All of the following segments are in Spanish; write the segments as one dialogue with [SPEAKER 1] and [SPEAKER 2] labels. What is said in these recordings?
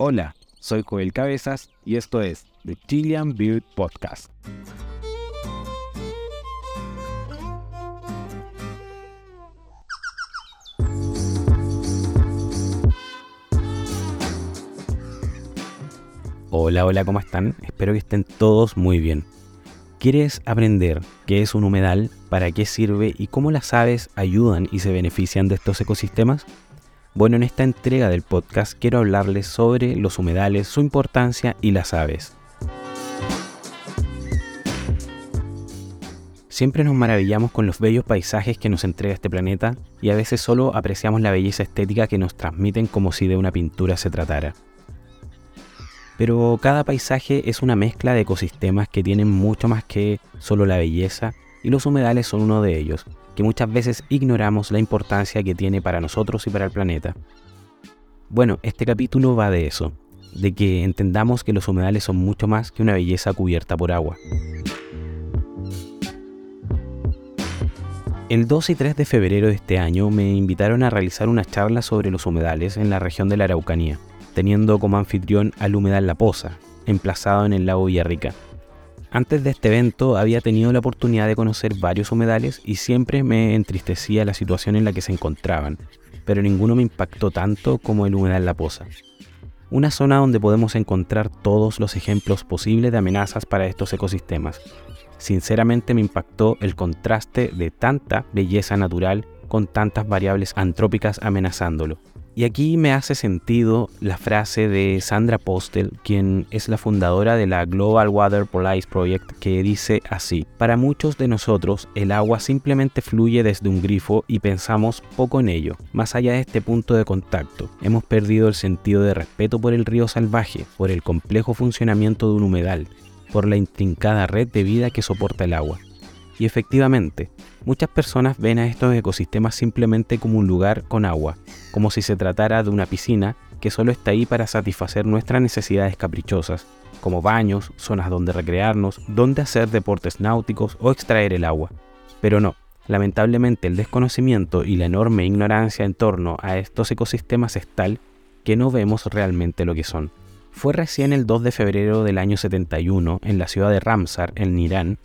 [SPEAKER 1] Hola, soy Joel Cabezas y esto es The Chilean Beard Podcast. Hola, hola, ¿cómo están? Espero que estén todos muy bien. ¿Quieres aprender qué es un humedal, para qué sirve y cómo las aves ayudan y se benefician de estos ecosistemas? Bueno, en esta entrega del podcast quiero hablarles sobre los humedales, su importancia y las aves. Siempre nos maravillamos con los bellos paisajes que nos entrega este planeta y a veces solo apreciamos la belleza estética que nos transmiten como si de una pintura se tratara. Pero cada paisaje es una mezcla de ecosistemas que tienen mucho más que solo la belleza y los humedales son uno de ellos, que muchas veces ignoramos la importancia que tiene para nosotros y para el planeta. Bueno, este capítulo va de eso, de que entendamos que los humedales son mucho más que una belleza cubierta por agua. El 2 y 3 de febrero de este año me invitaron a realizar una charla sobre los humedales en la región de la Araucanía, teniendo como anfitrión al humedal La Poza, emplazado en el lago Villarrica. Antes de este evento había tenido la oportunidad de conocer varios humedales y siempre me entristecía la situación en la que se encontraban, pero ninguno me impactó tanto como el humedal La Poza. Una zona donde podemos encontrar todos los ejemplos posibles de amenazas para estos ecosistemas. Sinceramente me impactó el contraste de tanta belleza natural con tantas variables antrópicas amenazándolo. Y aquí me hace sentido la frase de Sandra Postel, quien es la fundadora de la Global Water Police Project, que dice así, para muchos de nosotros el agua simplemente fluye desde un grifo y pensamos poco en ello, más allá de este punto de contacto. Hemos perdido el sentido de respeto por el río salvaje, por el complejo funcionamiento de un humedal, por la intrincada red de vida que soporta el agua. Y efectivamente, muchas personas ven a estos ecosistemas simplemente como un lugar con agua, como si se tratara de una piscina que solo está ahí para satisfacer nuestras necesidades caprichosas, como baños, zonas donde recrearnos, donde hacer deportes náuticos o extraer el agua. Pero no, lamentablemente el desconocimiento y la enorme ignorancia en torno a estos ecosistemas es tal que no vemos realmente lo que son. Fue recién el 2 de febrero del año 71, en la ciudad de Ramsar, en Irán,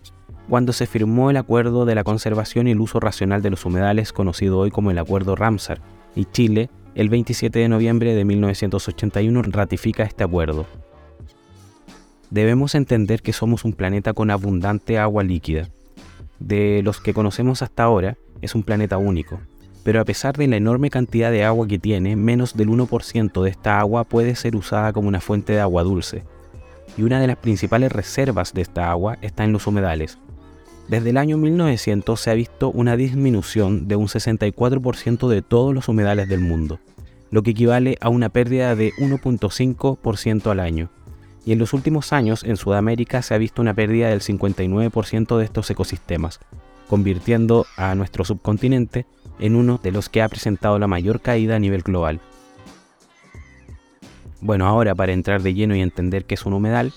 [SPEAKER 1] cuando se firmó el Acuerdo de la Conservación y el Uso Racional de los Humedales, conocido hoy como el Acuerdo Ramsar, y Chile, el 27 de noviembre de 1981, ratifica este acuerdo. Debemos entender que somos un planeta con abundante agua líquida. De los que conocemos hasta ahora, es un planeta único, pero a pesar de la enorme cantidad de agua que tiene, menos del 1% de esta agua puede ser usada como una fuente de agua dulce, y una de las principales reservas de esta agua está en los humedales, desde el año 1900 se ha visto una disminución de un 64% de todos los humedales del mundo, lo que equivale a una pérdida de 1.5% al año. Y en los últimos años en Sudamérica se ha visto una pérdida del 59% de estos ecosistemas, convirtiendo a nuestro subcontinente en uno de los que ha presentado la mayor caída a nivel global. Bueno, ahora para entrar de lleno y entender qué es un humedal,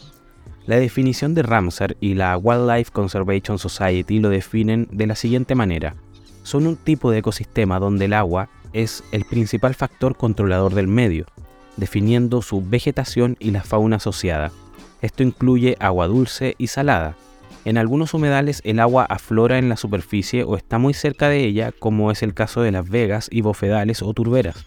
[SPEAKER 1] la definición de Ramsar y la Wildlife Conservation Society lo definen de la siguiente manera. Son un tipo de ecosistema donde el agua es el principal factor controlador del medio, definiendo su vegetación y la fauna asociada. Esto incluye agua dulce y salada. En algunos humedales el agua aflora en la superficie o está muy cerca de ella, como es el caso de las vegas y bofedales o turberas.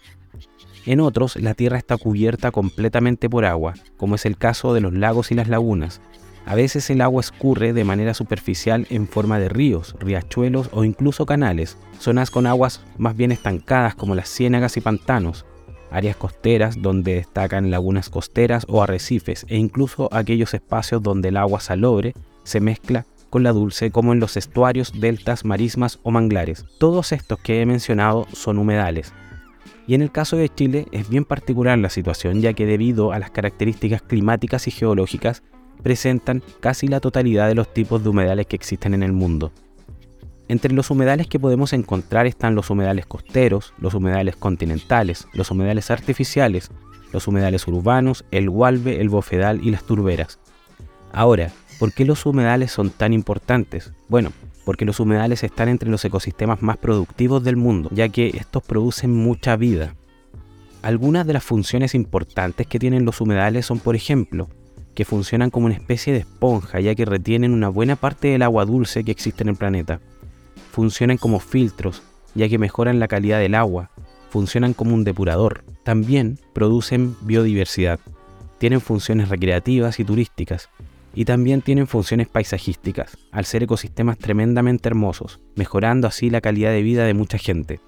[SPEAKER 1] En otros, la tierra está cubierta completamente por agua, como es el caso de los lagos y las lagunas. A veces el agua escurre de manera superficial en forma de ríos, riachuelos o incluso canales, zonas con aguas más bien estancadas como las ciénagas y pantanos, áreas costeras donde destacan lagunas costeras o arrecifes e incluso aquellos espacios donde el agua salobre se mezcla con la dulce como en los estuarios, deltas, marismas o manglares. Todos estos que he mencionado son humedales, y en el caso de Chile es bien particular la situación ya que debido a las características climáticas y geológicas presentan casi la totalidad de los tipos de humedales que existen en el mundo. Entre los humedales que podemos encontrar están los humedales costeros, los humedales continentales, los humedales artificiales, los humedales urbanos, el gualbe, el bofedal y las turberas. Ahora, ¿por qué los humedales son tan importantes? Bueno, porque los humedales están entre los ecosistemas más productivos del mundo, ya que estos producen mucha vida. Algunas de las funciones importantes que tienen los humedales son, por ejemplo, que funcionan como una especie de esponja ya que retienen una buena parte del agua dulce que existe en el planeta. Funcionan como filtros ya que mejoran la calidad del agua. Funcionan como un depurador. También producen biodiversidad. Tienen funciones recreativas y turísticas. Y también tienen funciones paisajísticas, al ser ecosistemas tremendamente hermosos, mejorando así la calidad de vida de mucha gente.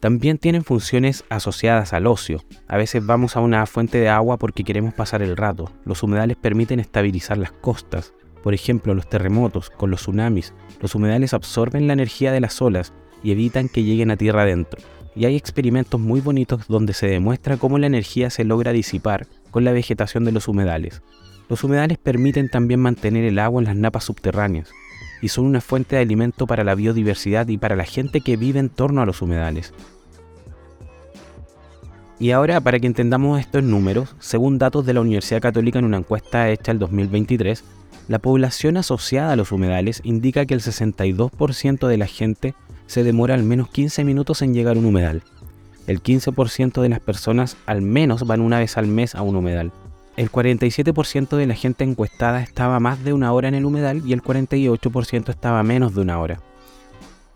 [SPEAKER 1] También tienen funciones asociadas al ocio. A veces vamos a una fuente de agua porque queremos pasar el rato. Los humedales permiten estabilizar las costas. Por ejemplo, los terremotos, con los tsunamis. Los humedales absorben la energía de las olas y evitan que lleguen a tierra adentro. Y hay experimentos muy bonitos donde se demuestra cómo la energía se logra disipar con la vegetación de los humedales. Los humedales permiten también mantener el agua en las napas subterráneas y son una fuente de alimento para la biodiversidad y para la gente que vive en torno a los humedales. Y ahora, para que entendamos estos números, según datos de la Universidad Católica en una encuesta hecha el 2023, la población asociada a los humedales indica que el 62% de la gente se demora al menos 15 minutos en llegar a un humedal. El 15% de las personas al menos van una vez al mes a un humedal el 47% de la gente encuestada estaba más de una hora en el humedal y el 48% estaba menos de una hora.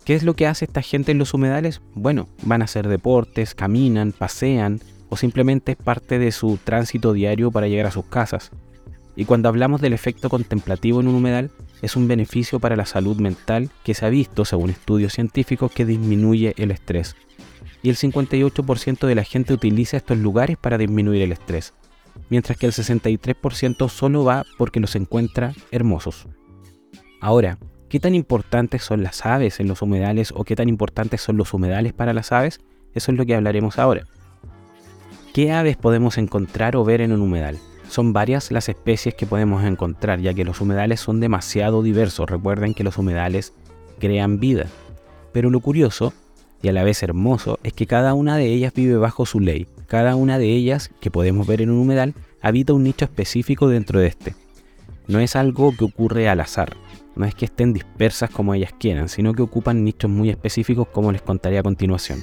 [SPEAKER 1] ¿Qué es lo que hace esta gente en los humedales? Bueno, van a hacer deportes, caminan, pasean o simplemente es parte de su tránsito diario para llegar a sus casas. Y cuando hablamos del efecto contemplativo en un humedal, es un beneficio para la salud mental que se ha visto, según estudios científicos, que disminuye el estrés. Y el 58% de la gente utiliza estos lugares para disminuir el estrés mientras que el 63% solo va porque los encuentra hermosos. Ahora, ¿qué tan importantes son las aves en los humedales o qué tan importantes son los humedales para las aves? Eso es lo que hablaremos ahora. ¿Qué aves podemos encontrar o ver en un humedal? Son varias las especies que podemos encontrar, ya que los humedales son demasiado diversos. Recuerden que los humedales crean vida. Pero lo curioso y a la vez hermoso es que cada una de ellas vive bajo su ley. Cada una de ellas, que podemos ver en un humedal, habita un nicho específico dentro de este. No es algo que ocurre al azar, no es que estén dispersas como ellas quieran, sino que ocupan nichos muy específicos como les contaré a continuación.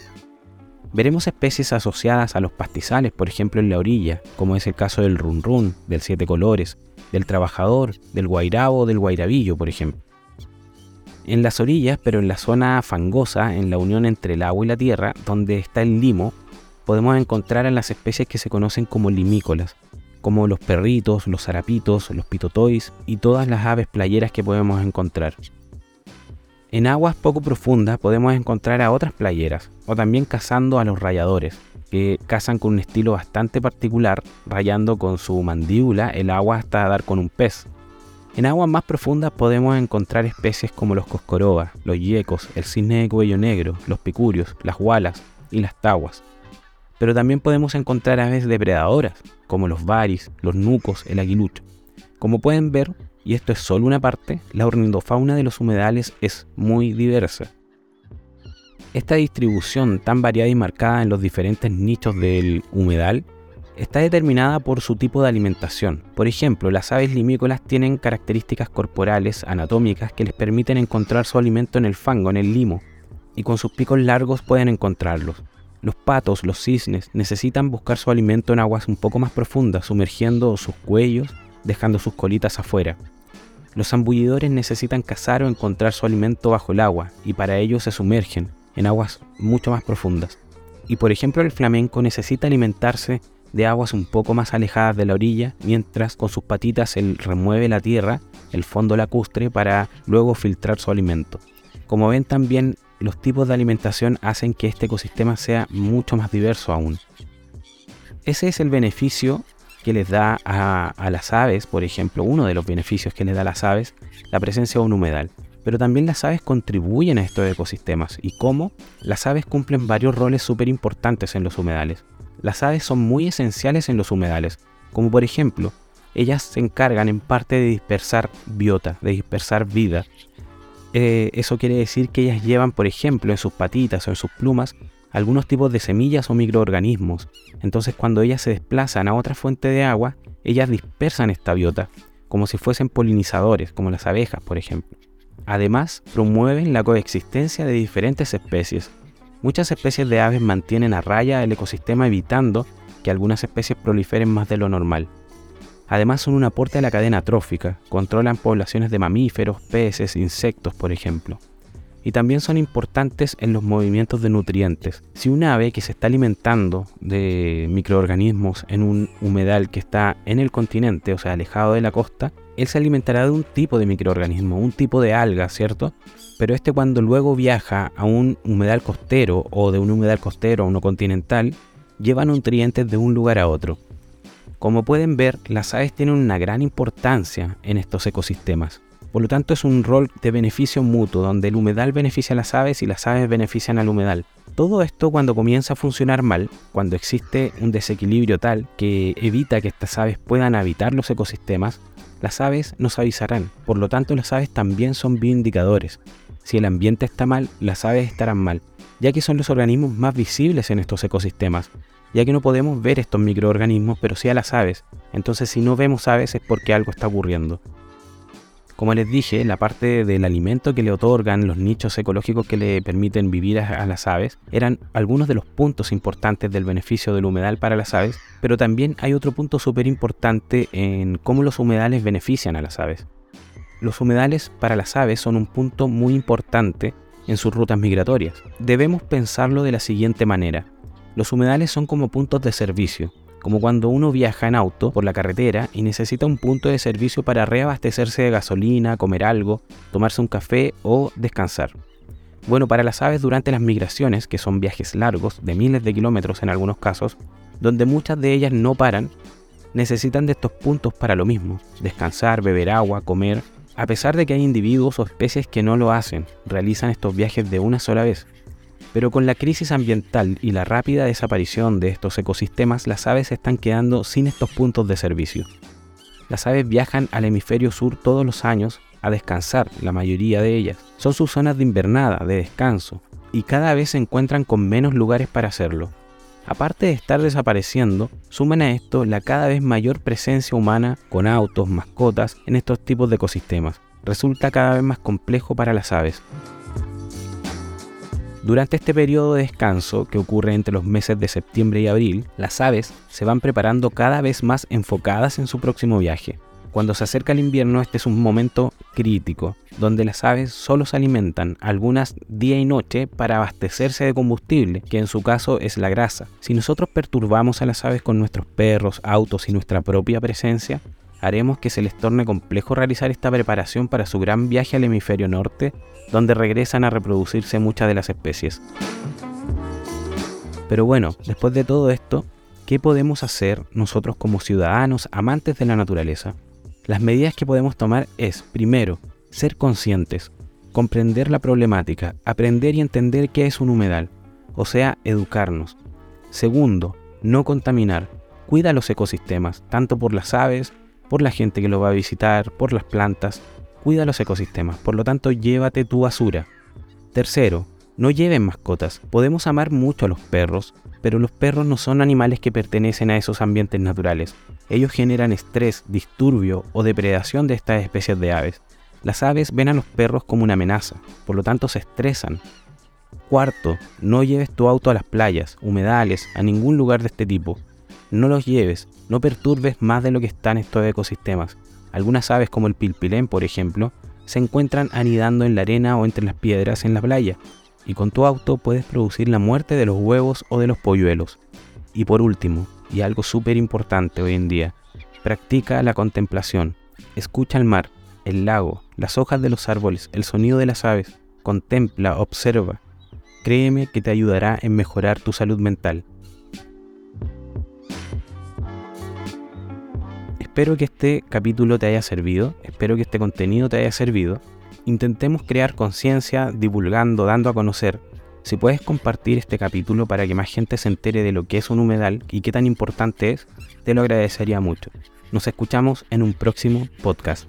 [SPEAKER 1] Veremos especies asociadas a los pastizales, por ejemplo en la orilla, como es el caso del run run, del siete colores, del trabajador, del guairabo o del guairabillo, por ejemplo. En las orillas, pero en la zona fangosa, en la unión entre el agua y la tierra, donde está el limo, podemos encontrar en las especies que se conocen como limícolas, como los perritos, los zarapitos, los pitotois y todas las aves playeras que podemos encontrar. En aguas poco profundas podemos encontrar a otras playeras, o también cazando a los rayadores, que cazan con un estilo bastante particular, rayando con su mandíbula el agua hasta dar con un pez. En aguas más profundas podemos encontrar especies como los coscorobas, los yecos, el cisne de cuello negro, los picurios, las gualas y las taguas. Pero también podemos encontrar aves depredadoras, como los varis, los nucos, el aguilucho. Como pueden ver, y esto es solo una parte, la ornitofauna de los humedales es muy diversa. Esta distribución tan variada y marcada en los diferentes nichos del humedal está determinada por su tipo de alimentación. Por ejemplo, las aves limícolas tienen características corporales, anatómicas, que les permiten encontrar su alimento en el fango, en el limo, y con sus picos largos pueden encontrarlos. Los patos, los cisnes, necesitan buscar su alimento en aguas un poco más profundas, sumergiendo sus cuellos, dejando sus colitas afuera. Los zambullidores necesitan cazar o encontrar su alimento bajo el agua, y para ello se sumergen en aguas mucho más profundas. Y por ejemplo el flamenco necesita alimentarse de aguas un poco más alejadas de la orilla, mientras con sus patitas él remueve la tierra, el fondo lacustre, para luego filtrar su alimento. Como ven también, los tipos de alimentación hacen que este ecosistema sea mucho más diverso aún. Ese es el beneficio que les da a, las aves, por ejemplo, uno de los beneficios que les da a las aves, la presencia de un humedal. Pero también las aves contribuyen a estos ecosistemas. ¿Y cómo? Las aves cumplen varios roles súper importantes en los humedales las aves son muy esenciales en los humedales, como por ejemplo, ellas se encargan en parte de dispersar biota, de dispersar vida. Eh, eso quiere decir que ellas llevan, por ejemplo, en sus patitas o en sus plumas algunos tipos de semillas o microorganismos. Entonces cuando ellas se desplazan a otra fuente de agua, ellas dispersan esta biota, como si fuesen polinizadores, como las abejas, por ejemplo. Además, promueven la coexistencia de diferentes especies, Muchas especies de aves mantienen a raya el ecosistema evitando que algunas especies proliferen más de lo normal. Además son un aporte a la cadena trófica, controlan poblaciones de mamíferos, peces, insectos, por ejemplo. Y también son importantes en los movimientos de nutrientes. Si un ave que se está alimentando de microorganismos en un humedal que está en el continente, o sea, alejado de la costa, él se alimentará de un tipo de microorganismo, un tipo de alga, ¿cierto? Pero este cuando luego viaja a un humedal costero o de un humedal costero a uno continental, lleva nutrientes de un lugar a otro. Como pueden ver, las aves tienen una gran importancia en estos ecosistemas. Por lo tanto, es un rol de beneficio mutuo, donde el humedal beneficia a las aves y las aves benefician al humedal. Todo esto cuando comienza a funcionar mal, cuando existe un desequilibrio tal que evita que estas aves puedan habitar los ecosistemas, las aves nos avisarán. Por lo tanto, las aves también son bioindicadores. Si el ambiente está mal, las aves estarán mal, ya que son los organismos más visibles en estos ecosistemas, ya que no podemos ver estos microorganismos, pero sí a las aves. Entonces, si no vemos aves es porque algo está ocurriendo. Como les dije, la parte del alimento que le otorgan los nichos ecológicos que le permiten vivir a, las aves eran algunos de los puntos importantes del beneficio del humedal para las aves, pero también hay otro punto súper importante en cómo los humedales benefician a las aves. Los humedales para las aves son un punto muy importante en sus rutas migratorias. Debemos pensarlo de la siguiente manera. Los humedales son como puntos de servicio, como cuando uno viaja en auto por la carretera y necesita un punto de servicio para reabastecerse de gasolina, comer algo, tomarse un café o descansar. Bueno, para las aves durante las migraciones, que son viajes largos, de miles de kilómetros en algunos casos, donde muchas de ellas no paran, necesitan de estos puntos para lo mismo, descansar, beber agua, comer, a pesar de que hay individuos o especies que no lo hacen, realizan estos viajes de una sola vez, pero con la crisis ambiental y la rápida desaparición de estos ecosistemas, las aves están quedando sin estos puntos de servicio. Las aves viajan al hemisferio sur todos los años a descansar, la mayoría de ellas. Son sus zonas de invernada, de descanso, y cada vez se encuentran con menos lugares para hacerlo. Aparte de estar desapareciendo, suman a esto la cada vez mayor presencia humana con autos, mascotas en estos tipos de ecosistemas. Resulta cada vez más complejo para las aves. Durante este periodo de descanso, que ocurre entre los meses de septiembre y abril, las aves se van preparando cada vez más enfocadas en su próximo viaje. Cuando se acerca el invierno, este es un momento crítico, donde las aves solo se alimentan, algunas día y noche, para abastecerse de combustible, que en su caso es la grasa. Si nosotros perturbamos a las aves con nuestros perros, autos y nuestra propia presencia, haremos que se les torne complejo realizar esta preparación para su gran viaje al hemisferio norte, donde regresan a reproducirse muchas de las especies. Pero bueno, después de todo esto, ¿qué podemos hacer nosotros como ciudadanos amantes de la naturaleza? Las medidas que podemos tomar es, primero, ser conscientes, comprender la problemática, aprender y entender qué es un humedal, o sea, educarnos. Segundo, no contaminar, cuida los ecosistemas, tanto por las aves, por la gente que lo va a visitar, por las plantas. Cuida los ecosistemas, por lo tanto llévate tu basura. Tercero, no lleven mascotas. Podemos amar mucho a los perros, pero los perros no son animales que pertenecen a esos ambientes naturales. Ellos generan estrés, disturbio o depredación de estas especies de aves. Las aves ven a los perros como una amenaza, por lo tanto se estresan. Cuarto, no lleves tu auto a las playas, humedales, a ningún lugar de este tipo no los lleves, no perturbes más de lo que están estos ecosistemas. Algunas aves como el pilpilén, por ejemplo, se encuentran anidando en la arena o entre las piedras en la playa, y con tu auto puedes producir la muerte de los huevos o de los polluelos. Y por último, y algo súper importante hoy en día, practica la contemplación. Escucha el mar, el lago, las hojas de los árboles, el sonido de las aves. Contempla, observa. Créeme que te ayudará en mejorar tu salud mental. Espero que este capítulo te haya servido, espero que este contenido te haya servido. Intentemos crear conciencia, divulgando, dando a conocer. Si puedes compartir este capítulo para que más gente se entere de lo que es un humedal y qué tan importante es, te lo agradecería mucho. Nos escuchamos en un próximo podcast.